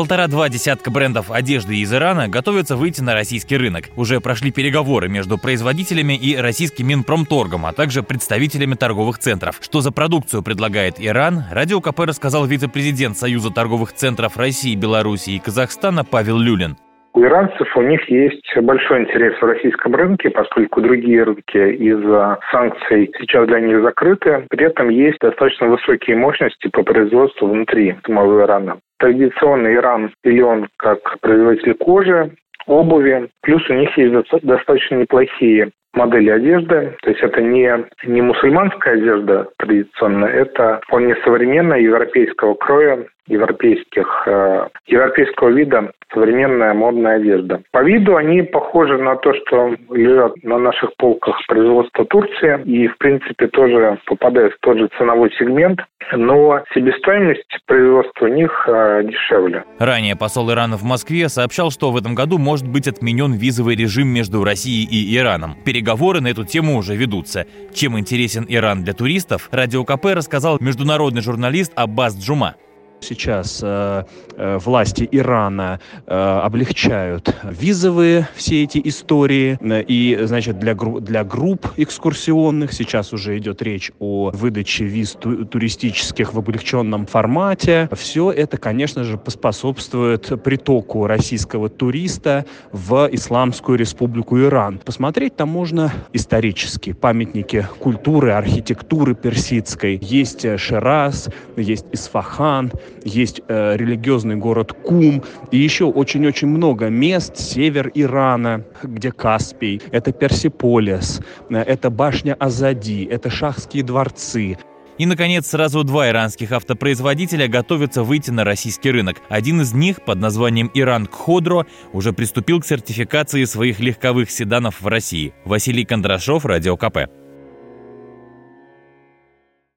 Полтора-два десятка брендов одежды из Ирана готовятся выйти на российский рынок. Уже прошли переговоры между производителями и российским Минпромторгом, а также представителями торговых центров. Что за продукцию предлагает Иран, Радио КП рассказал вице-президент Союза торговых центров России, Беларуси и Казахстана Павел Люлин. У иранцев у них есть большой интерес в российском рынке, поскольку другие рынки из-за санкций сейчас для них закрыты. При этом есть достаточно высокие мощности по производству внутри самого Ирана. Традиционный Иран силен как производитель кожи, обуви. Плюс у них есть достаточно неплохие модели одежды. То есть это не, не мусульманская одежда традиционная, это вполне современная европейского кроя, европейских, э, европейского вида современная модная одежда. По виду они похожи на то, что лежат на наших полках производства Турции и, в принципе, тоже попадают в тот же ценовой сегмент, но себестоимость производства у них э, дешевле. Ранее посол Ирана в Москве сообщал, что в этом году может быть отменен визовый режим между Россией и Ираном. Переговоры на эту тему уже ведутся. Чем интересен Иран для туристов, Радио КП рассказал международный журналист Аббас Джума. Сейчас э, э, власти Ирана э, облегчают визовые все эти истории. И, значит, для, для групп экскурсионных сейчас уже идет речь о выдаче виз ту- туристических в облегченном формате. Все это, конечно же, поспособствует притоку российского туриста в Исламскую республику Иран. Посмотреть там можно исторические памятники культуры, архитектуры персидской. Есть Шираз, есть Исфахан, есть э, религиозный город Кум, и еще очень-очень много мест, север Ирана, где Каспий, это Персиполис, э, это башня Азади, это шахские дворцы. И, наконец, сразу два иранских автопроизводителя готовятся выйти на российский рынок. Один из них, под названием «Иран Кходро», уже приступил к сертификации своих легковых седанов в России. Василий Кондрашов, Радио КП.